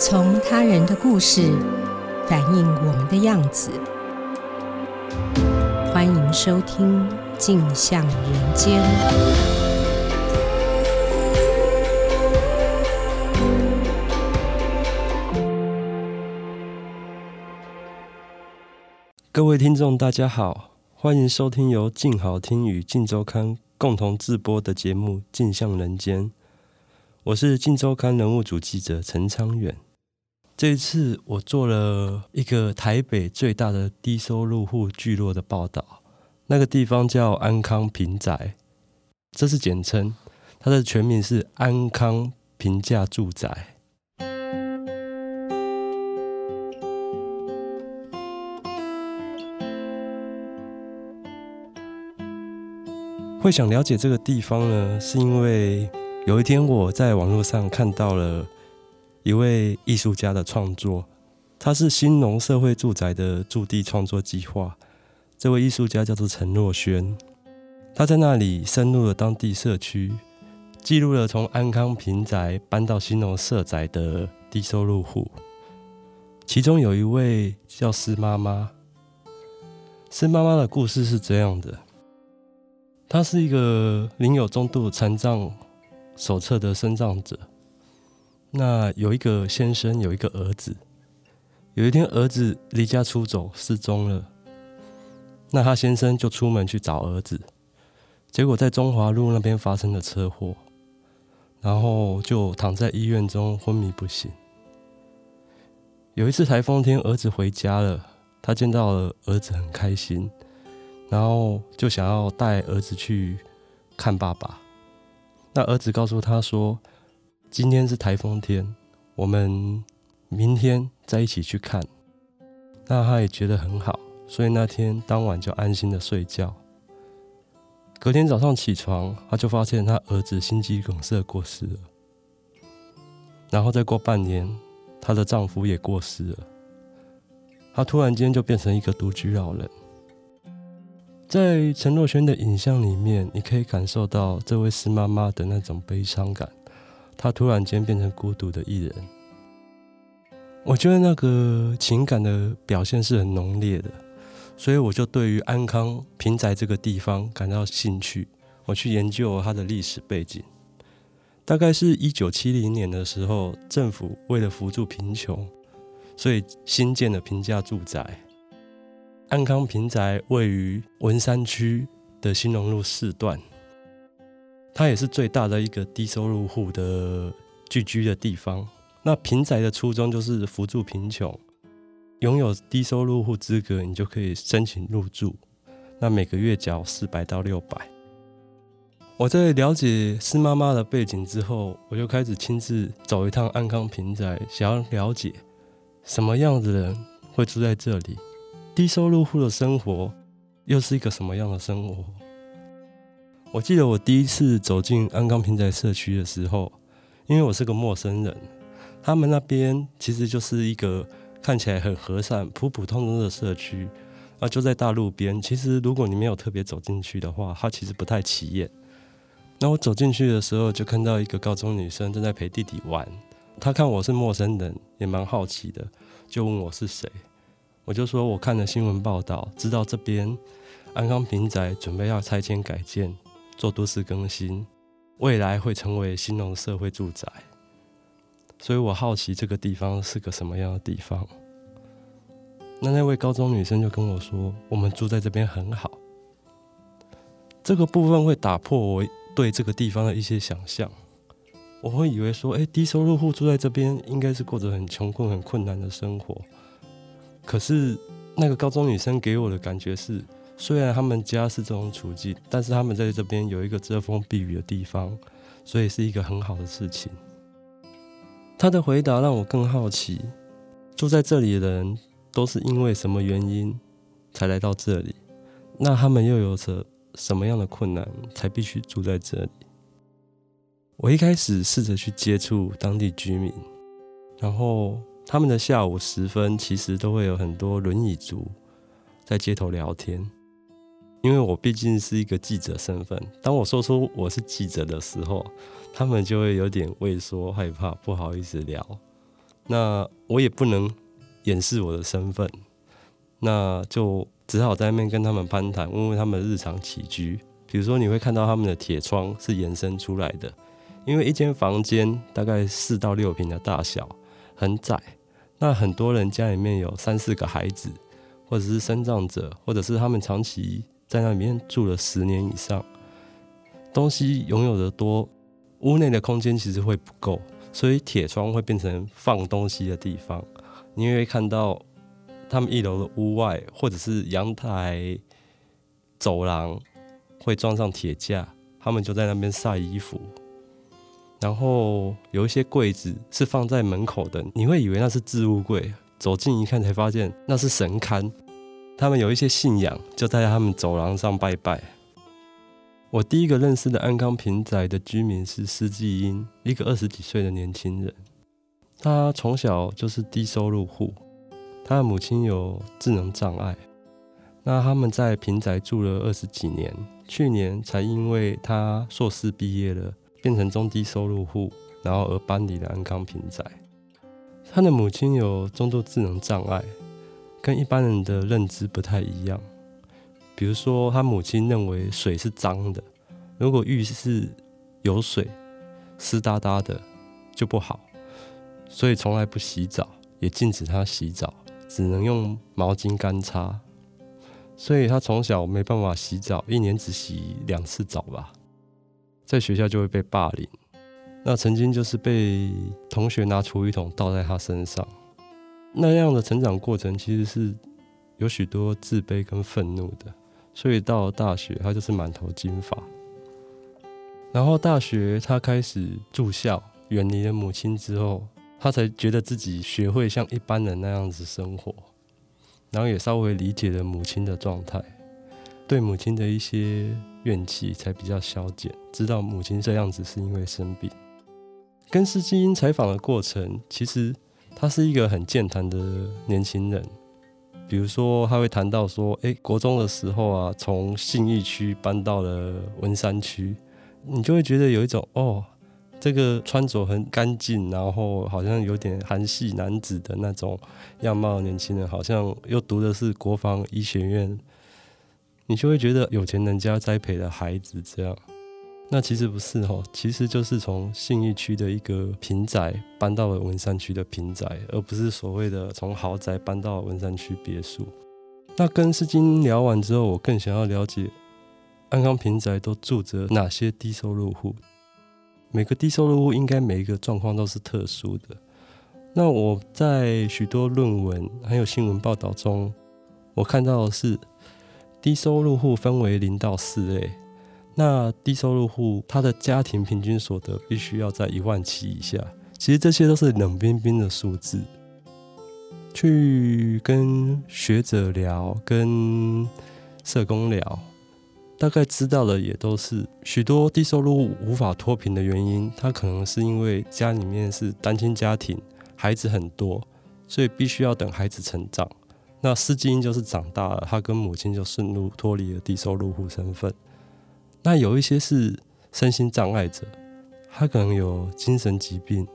从他人的故事反映我们的样子。欢迎收听《镜像人间》。各位听众，大家好，欢迎收听由静好听与静周刊共同制播的节目《镜像人间》。我是镜周刊人物组记者陈昌远。这一次，我做了一个台北最大的低收入户聚落的报道。那个地方叫安康平宅，这是简称，它的全名是安康平价住宅。会想了解这个地方呢，是因为。有一天，我在网络上看到了一位艺术家的创作，他是新农社会住宅的驻地创作计划。这位艺术家叫做陈若瑄，他在那里深入了当地社区，记录了从安康平宅搬到新农社宅的低收入户。其中有一位叫施妈妈，施妈妈的故事是这样的：她是一个领有中度残障。手册的身障者，那有一个先生，有一个儿子。有一天，儿子离家出走，失踪了。那他先生就出门去找儿子，结果在中华路那边发生了车祸，然后就躺在医院中昏迷不醒。有一次台风天，儿子回家了，他见到了儿子很开心，然后就想要带儿子去看爸爸。那儿子告诉他说：“今天是台风天，我们明天再一起去看。”那他也觉得很好，所以那天当晚就安心的睡觉。隔天早上起床，他就发现他儿子心肌梗塞过世了。然后再过半年，她的丈夫也过世了。她突然间就变成一个独居老人。在陈若瑄的影像里面，你可以感受到这位是妈妈的那种悲伤感。他突然间变成孤独的一人，我觉得那个情感的表现是很浓烈的，所以我就对于安康平宅这个地方感到兴趣。我去研究它的历史背景，大概是一九七零年的时候，政府为了扶助贫穷，所以新建了平价住宅。安康平宅位于文山区的兴隆路四段，它也是最大的一个低收入户的聚居的地方。那平宅的初衷就是扶助贫穷，拥有低收入户资格，你就可以申请入住。那每个月缴四百到六百。我在了解施妈妈的背景之后，我就开始亲自走一趟安康平宅，想要了解什么样的人会住在这里。低收入户的生活又是一个什么样的生活？我记得我第一次走进安康平宅社区的时候，因为我是个陌生人，他们那边其实就是一个看起来很和善、普普通通的社区，啊，就在大路边。其实如果你没有特别走进去的话，它其实不太起眼。那我走进去的时候，就看到一个高中女生正在陪弟弟玩，她看我是陌生人，也蛮好奇的，就问我是谁。我就说，我看了新闻报道，知道这边安康平宅准备要拆迁改建，做都市更新，未来会成为新农社会住宅。所以我好奇这个地方是个什么样的地方。那那位高中女生就跟我说，我们住在这边很好。这个部分会打破我对这个地方的一些想象。我会以为说，哎，低收入户住在这边，应该是过着很穷困、很困难的生活。可是，那个高中女生给我的感觉是，虽然他们家是这种处境，但是他们在这边有一个遮风避雨的地方，所以是一个很好的事情。他的回答让我更好奇，住在这里的人都是因为什么原因才来到这里？那他们又有着什么样的困难才必须住在这里？我一开始试着去接触当地居民，然后。他们的下午时分，其实都会有很多轮椅族在街头聊天。因为我毕竟是一个记者身份，当我说出我是记者的时候，他们就会有点畏缩、害怕，不好意思聊。那我也不能掩饰我的身份，那就只好在那边跟他们攀谈，问问他们日常起居。比如说，你会看到他们的铁窗是延伸出来的，因为一间房间大概四到六平的大小，很窄。那很多人家里面有三四个孩子，或者是身障者，或者是他们长期在那里面住了十年以上，东西拥有的多，屋内的空间其实会不够，所以铁窗会变成放东西的地方。你会看到他们一楼的屋外，或者是阳台、走廊。会装上铁架，他们就在那边晒衣服。然后有一些柜子是放在门口的，你会以为那是置物柜，走近一看才发现那是神龛。他们有一些信仰，就在他们走廊上拜拜。我第一个认识的安康平宅的居民是施继英，一个二十几岁的年轻人。他从小就是低收入户，他的母亲有智能障碍。那他们在平宅住了二十几年。去年才因为他硕士毕业了，变成中低收入户，然后而搬离了安康平宅。他的母亲有中度智能障碍，跟一般人的认知不太一样。比如说，他母亲认为水是脏的，如果浴室有水湿哒哒的就不好，所以从来不洗澡，也禁止他洗澡，只能用毛巾干擦。所以他从小没办法洗澡，一年只洗两次澡吧，在学校就会被霸凌。那曾经就是被同学拿厨余桶倒在他身上，那样的成长过程其实是有许多自卑跟愤怒的。所以到了大学，他就是满头金发。然后大学他开始住校，远离了母亲之后，他才觉得自己学会像一般人那样子生活。然后也稍微理解了母亲的状态，对母亲的一些怨气才比较消减。知道母亲这样子是因为生病。跟施继英采访的过程，其实他是一个很健谈的年轻人。比如说，他会谈到说，诶，国中的时候啊，从信义区搬到了文山区，你就会觉得有一种哦。这个穿着很干净，然后好像有点韩系男子的那种样貌的年轻人，好像又读的是国防医学院，你就会觉得有钱人家栽培的孩子这样。那其实不是哦，其实就是从信义区的一个平宅搬到了文山区的平宅，而不是所谓的从豪宅搬到文山区别墅。那跟施继英聊完之后，我更想要了解安康平宅都住着哪些低收入户。每个低收入户应该每一个状况都是特殊的。那我在许多论文还有新闻报道中，我看到的是低收入户分为零到四类。那低收入户他的家庭平均所得必须要在一万七以下。其实这些都是冷冰冰的数字。去跟学者聊，跟社工聊。大概知道的也都是许多低收入无法脱贫的原因，他可能是因为家里面是单亲家庭，孩子很多，所以必须要等孩子成长。那司机就是长大了，他跟母亲就顺路脱离了低收入户身份。那有一些是身心障碍者，他可能有精神疾病，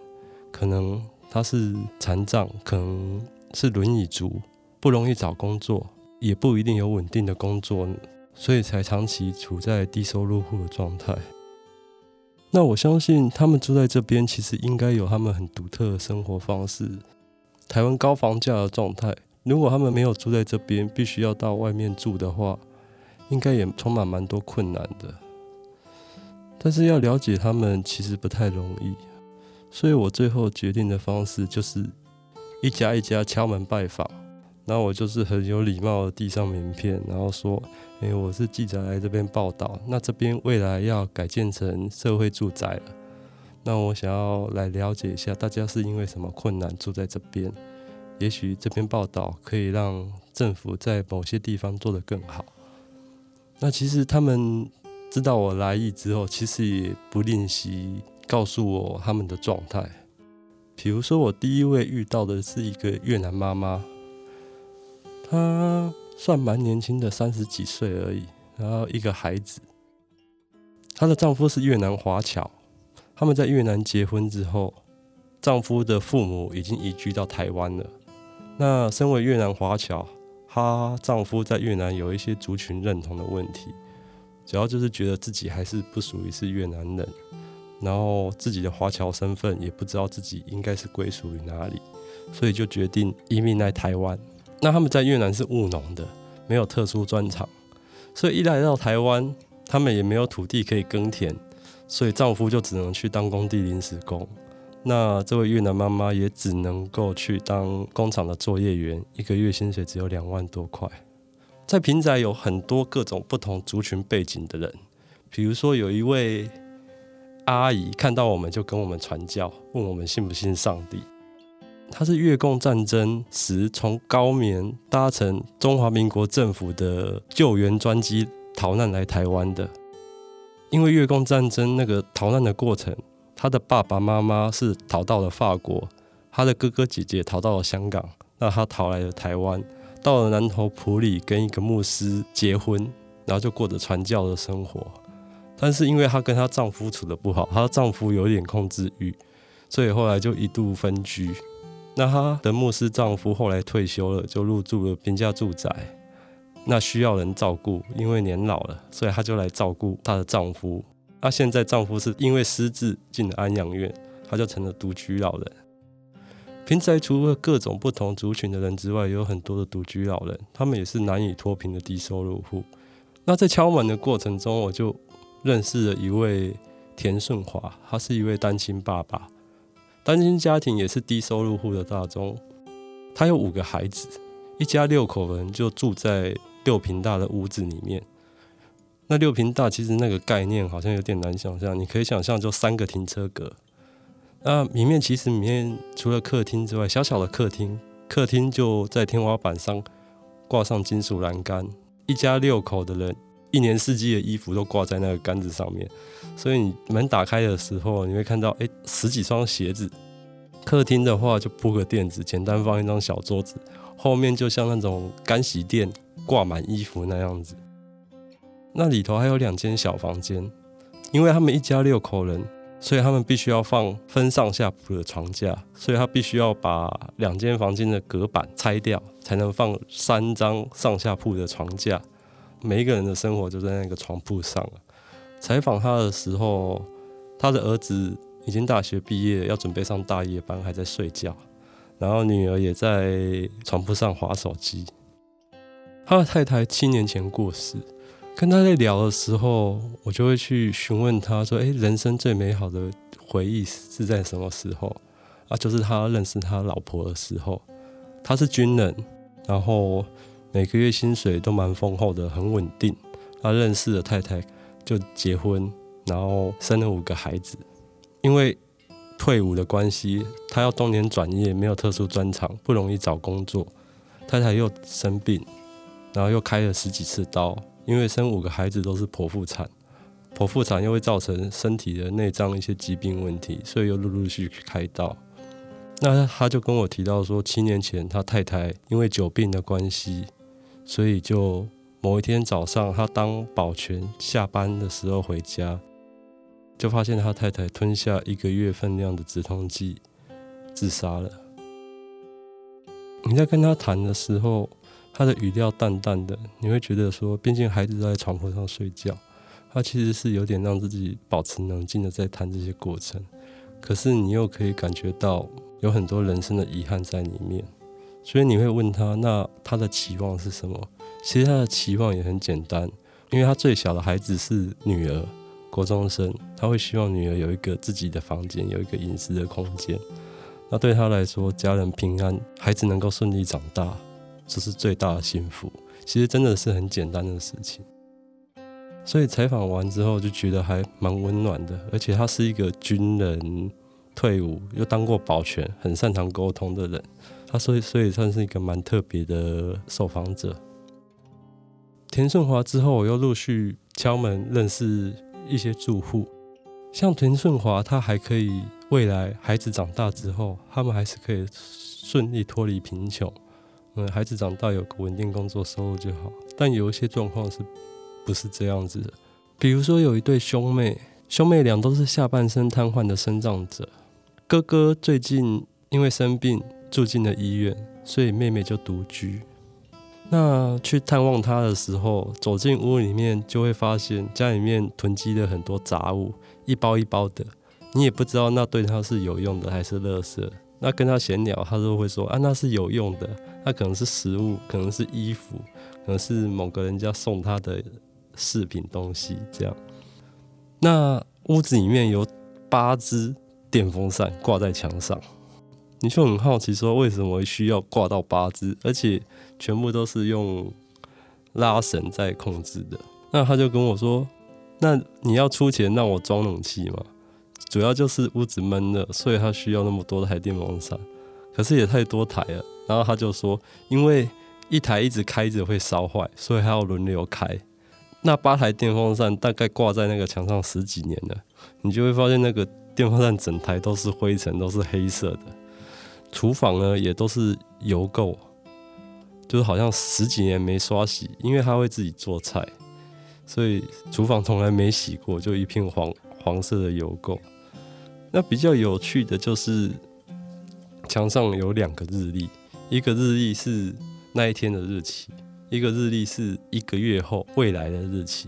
可能他是残障，可能是轮椅族，不容易找工作，也不一定有稳定的工作。所以才长期处在低收入户的状态。那我相信他们住在这边，其实应该有他们很独特的生活方式。台湾高房价的状态，如果他们没有住在这边，必须要到外面住的话，应该也充满蛮多困难的。但是要了解他们，其实不太容易。所以我最后决定的方式，就是一家一家敲门拜访。然后我就是很有礼貌的递上名片，然后说：“哎，我是记者来这边报道。那这边未来要改建成社会住宅了，那我想要来了解一下大家是因为什么困难住在这边。也许这篇报道可以让政府在某些地方做得更好。那其实他们知道我来意之后，其实也不吝惜告诉我他们的状态。比如说，我第一位遇到的是一个越南妈妈。”她算蛮年轻的，三十几岁而已。然后一个孩子，她的丈夫是越南华侨，他们在越南结婚之后，丈夫的父母已经移居到台湾了。那身为越南华侨，她丈夫在越南有一些族群认同的问题，主要就是觉得自己还是不属于是越南人，然后自己的华侨身份也不知道自己应该是归属于哪里，所以就决定移民来台湾。那他们在越南是务农的，没有特殊专长，所以一来到台湾，他们也没有土地可以耕田，所以丈夫就只能去当工地临时工。那这位越南妈妈也只能够去当工厂的作业员，一个月薪水只有两万多块。在平宅有很多各种不同族群背景的人，比如说有一位阿姨看到我们就跟我们传教，问我们信不信上帝。她是越共战争时从高棉搭乘中华民国政府的救援专机逃难来台湾的。因为越共战争那个逃难的过程。他的爸爸妈妈是逃到了法国，他的哥哥姐姐逃到了香港，那他逃来了台湾，到了南投埔里跟一个牧师结婚，然后就过着传教的生活。但是因为她跟她丈夫处得不好，她丈夫有点控制欲，所以后来就一度分居。那她的牧师丈夫后来退休了，就入住了平价住宅，那需要人照顾，因为年老了，所以她就来照顾她的丈夫。她现在丈夫是因为失智进了安养院，她就成了独居老人。平宅除了各种不同族群的人之外，也有很多的独居老人，他们也是难以脱贫的低收入户。那在敲门的过程中，我就认识了一位田顺华，他是一位单亲爸爸，单亲家庭也是低收入户的大宗。他有五个孩子，一家六口人就住在六坪大的屋子里面。那六坪大其实那个概念好像有点难想象，你可以想象就三个停车格。那里面其实里面除了客厅之外，小小的客厅，客厅就在天花板上挂上金属栏杆，一家六口的人，一年四季的衣服都挂在那个杆子上面，所以你门打开的时候，你会看到哎、十几双鞋子。客厅的话就铺个垫子，简单放一张小桌子，后面就像那种干洗店挂满衣服那样子。那里头还有两间小房间，因为他们一家六口人，所以他们必须要放分上下铺的床架，所以他必须要把两间房间的隔板拆掉，才能放三张上下铺的床架。每一个人的生活就在那个床铺上了。采访他的时候，他的儿子已经大学毕业，要准备上大夜班，还在睡觉，然后女儿也在床铺上滑手机。他的太太七年前过世。跟他在聊的时候，我就会去询问他说：“诶，人生最美好的回忆是在什么时候？”啊，就是他认识他老婆的时候。他是军人，然后每个月薪水都蛮丰厚的，很稳定。他认识了太太，就结婚，然后生了五个孩子。因为退伍的关系，他要中年转业，没有特殊专长，不容易找工作。太太又生病，然后又开了十几次刀。因为生五个孩子都是剖腹产，剖腹产又会造成身体的内脏一些疾病问题，所以又陆陆续续开刀。那他就跟我提到说，七年前他太太因为久病的关系，所以就某一天早上他当保全下班的时候回家，就发现他太太吞下一个月份量的止痛剂，自杀了。你在跟他谈的时候，他的语调淡淡的，你会觉得说，毕竟孩子在床铺上睡觉，他其实是有点让自己保持冷静的在谈这些过程。可是你又可以感觉到有很多人生的遗憾在里面，所以你会问他，那他的期望是什么？其实他的期望也很简单，因为他最小的孩子是女儿，国中生，他会希望女儿有一个自己的房间，有一个隐私的空间。那对他来说，家人平安，孩子能够顺利长大。这是最大的幸福，其实真的是很简单的事情。所以采访完之后就觉得还蛮温暖的，而且他是一个军人退伍又当过保全，很擅长沟通的人。他所以所以算是一个蛮特别的受访者。田顺华之后，我又陆续敲门认识一些住户，像田顺华，他还可以未来孩子长大之后，他们还是可以顺利脱离贫穷。嗯，孩子长大有个稳定工作收入就好，但有一些状况是不是这样子的？比如说有一对兄妹，兄妹俩都是下半身瘫痪的身障者，哥哥最近因为生病住进了医院，所以妹妹就独居。那去探望他的时候，走进屋里面就会发现家里面囤积了很多杂物，一包一包的，你也不知道那对他是有用的还是垃圾。那跟他闲聊，他都会说啊，那是有用的，那可能是食物，可能是衣服，可能是某个人家送他的饰品东西这样。那屋子里面有八只电风扇挂在墙上。你就很好奇，说为什么需要挂到八只，而且全部都是用拉绳在控制的？那他就跟我说：“那你要出钱让我装冷气吗？主要就是屋子闷热，所以他需要那么多台电风扇。可是也太多台了。”然后他就说：“因为一台一直开着会烧坏，所以他要轮流开。那八台电风扇大概挂在那个墙上十几年了，你就会发现那个电风扇整台都是灰尘，都是黑色的。”厨房呢也都是油垢，就是好像十几年没刷洗，因为他会自己做菜，所以厨房从来没洗过，就一片黄黄色的油垢。那比较有趣的就是墙上有两个日历，一个日历是那一天的日期，一个日历是一个月后未来的日期。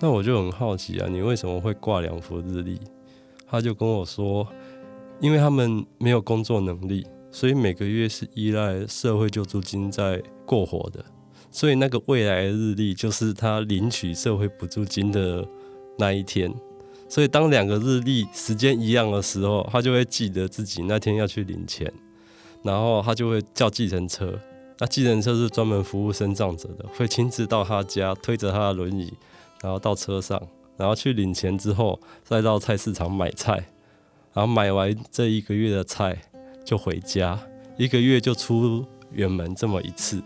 那我就很好奇啊，你为什么会挂两幅日历？他就跟我说。因为他们没有工作能力，所以每个月是依赖社会救助金在过活的。所以那个未来的日历就是他领取社会补助金的那一天。所以当两个日历时间一样的时候，他就会记得自己那天要去领钱，然后他就会叫计程车。那计程车是专门服务身障者的，会亲自到他家推着他的轮椅，然后到车上，然后去领钱之后，再到菜市场买菜。然后买完这一个月的菜就回家，一个月就出远门这么一次。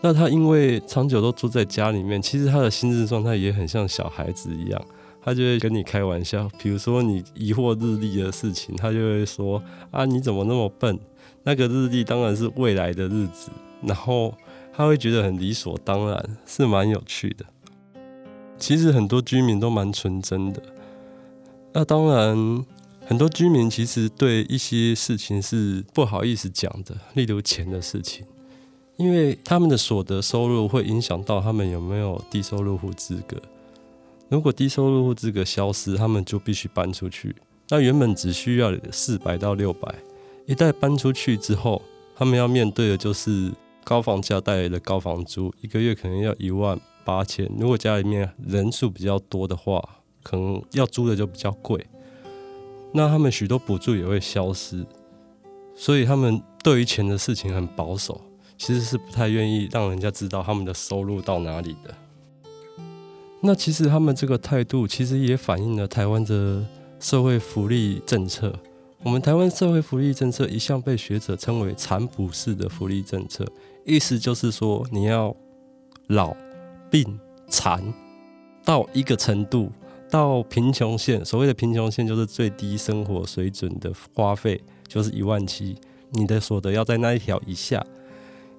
那他因为长久都住在家里面，其实他的心智状态也很像小孩子一样，他就会跟你开玩笑。比如说你疑惑日历的事情，他就会说：“啊，你怎么那么笨？那个日历当然是未来的日子。”然后他会觉得很理所当然，是蛮有趣的。其实很多居民都蛮纯真的。那当然。很多居民其实对一些事情是不好意思讲的，例如钱的事情，因为他们的所得收入会影响到他们有没有低收入户资格。如果低收入户资格消失，他们就必须搬出去。那原本只需要四百到六百，一旦搬出去之后，他们要面对的就是高房价带来的高房租，一个月可能要一万八千。如果家里面人数比较多的话，可能要租的就比较贵。那他们许多补助也会消失，所以他们对于钱的事情很保守，其实是不太愿意让人家知道他们的收入到哪里的。那其实他们这个态度，其实也反映了台湾的社会福利政策。我们台湾社会福利政策一向被学者称为残补式的福利政策，意思就是说你要老、病、残到一个程度。到贫穷线，所谓的贫穷线就是最低生活水准的花费，就是一万七。你的所得要在那一条以下，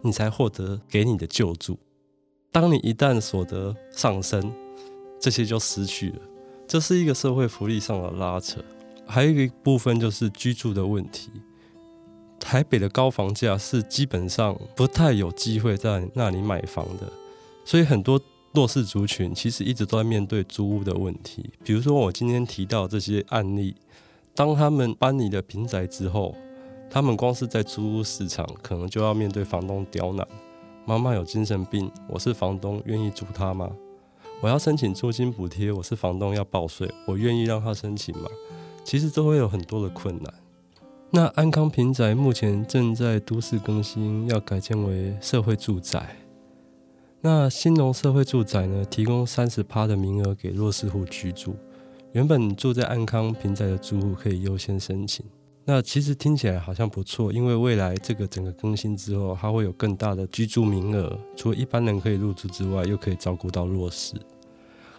你才获得给你的救助。当你一旦所得上升，这些就失去了。这是一个社会福利上的拉扯。还有一个部分就是居住的问题。台北的高房价是基本上不太有机会在那里买房的，所以很多。弱势族群其实一直都在面对租屋的问题，比如说我今天提到这些案例，当他们搬离了平宅之后，他们光是在租屋市场可能就要面对房东刁难。妈妈有精神病，我是房东，愿意租他吗？我要申请租金补贴，我是房东要报税，我愿意让他申请吗？其实都会有很多的困难。那安康平宅目前正在都市更新，要改建为社会住宅。那兴隆社会住宅呢，提供三十趴的名额给弱势户居住。原本住在安康平宅的住户可以优先申请。那其实听起来好像不错，因为未来这个整个更新之后，它会有更大的居住名额，除了一般人可以入住之外，又可以照顾到弱势。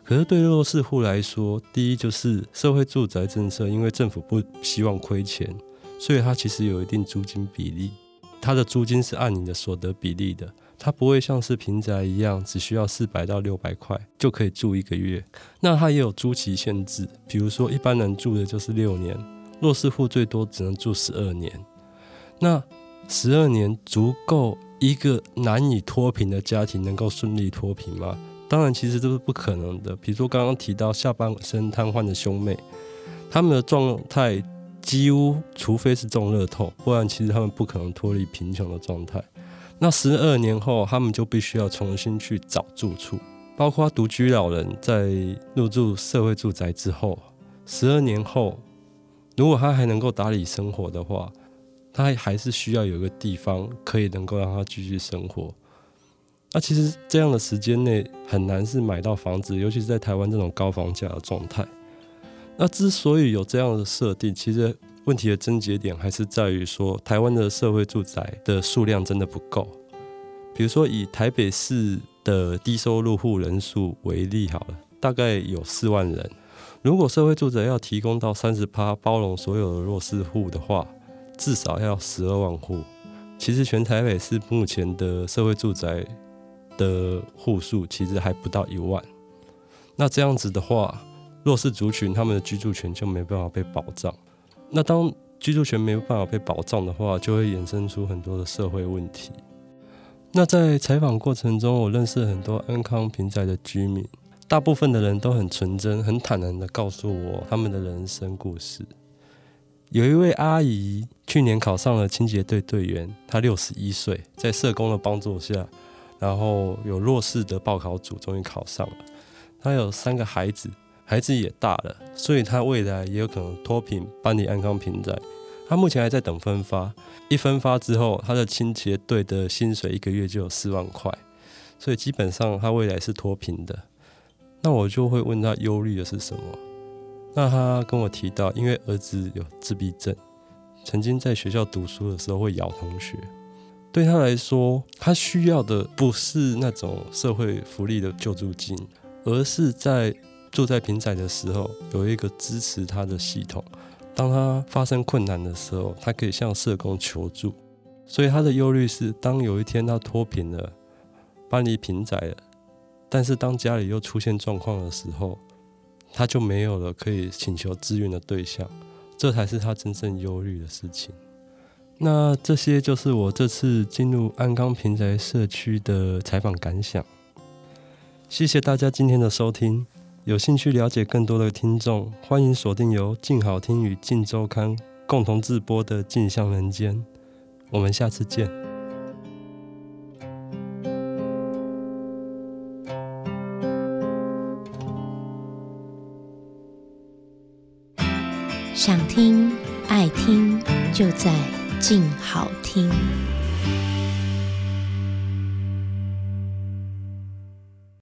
可是对弱势户来说，第一就是社会住宅政策，因为政府不希望亏钱，所以它其实有一定租金比例，它的租金是按你的所得比例的。它不会像是平宅一样，只需要四百到六百块就可以住一个月。那它也有租期限制，比如说一般人住的就是六年，弱势户最多只能住十二年。那十二年足够一个难以脱贫的家庭能够顺利脱贫吗？当然，其实这是不可能的。比如说刚刚提到下半身瘫痪的兄妹，他们的状态几乎，除非是中乐透，不然其实他们不可能脱离贫穷的状态。那十二年后，他们就必须要重新去找住处，包括独居老人在入住社会住宅之后，十二年后，如果他还能够打理生活的话，他还是需要有一个地方可以能够让他继续生活。那其实这样的时间内很难是买到房子，尤其是在台湾这种高房价的状态。那之所以有这样的设定，其实。问题的症结点还是在于说，台湾的社会住宅的数量真的不够。比如说，以台北市的低收入户人数为例好了，大概有四万人。如果社会住宅要提供到三十趴包容所有的弱势户的话，至少要十二万户。其实全台北市目前的社会住宅的户数其实还不到一万。那这样子的话，弱势族群他们的居住权就没办法被保障。那当居住权没有办法被保障的话，就会衍生出很多的社会问题。那在采访过程中，我认识很多安康平宅的居民，大部分的人都很纯真、很坦然的告诉我他们的人生故事。有一位阿姨去年考上了清洁队队员，她六十一岁，在社工的帮助下，然后有弱势的报考组终于考上了。她有三个孩子。孩子也大了，所以她未来也有可能脱贫搬离安康平宅。她目前还在等分发，一分发之后，她的清洁队的薪水一个月就有四万块，所以基本上她未来是脱贫的。那我就会问他忧虑的是什么？那他跟我提到，因为儿子有自闭症，曾经在学校读书的时候会咬同学。对他来说，他需要的不是那种社会福利的救助金，而是在。住在平宅的时候，有一个支持他的系统。当他发生困难的时候，他可以向社工求助。所以他的忧虑是，当有一天他脱贫了，搬离平宅了，但是当家里又出现状况的时候，他就没有了可以请求支援的对象。这才是他真正忧虑的事情。那这些就是我这次进入安康平台社区的采访感想。谢谢大家今天的收听。有兴趣了解更多的听众，欢迎锁定由静好听与静周刊共同制播的《静向人间》。我们下次见。想听、爱听，就在静好听。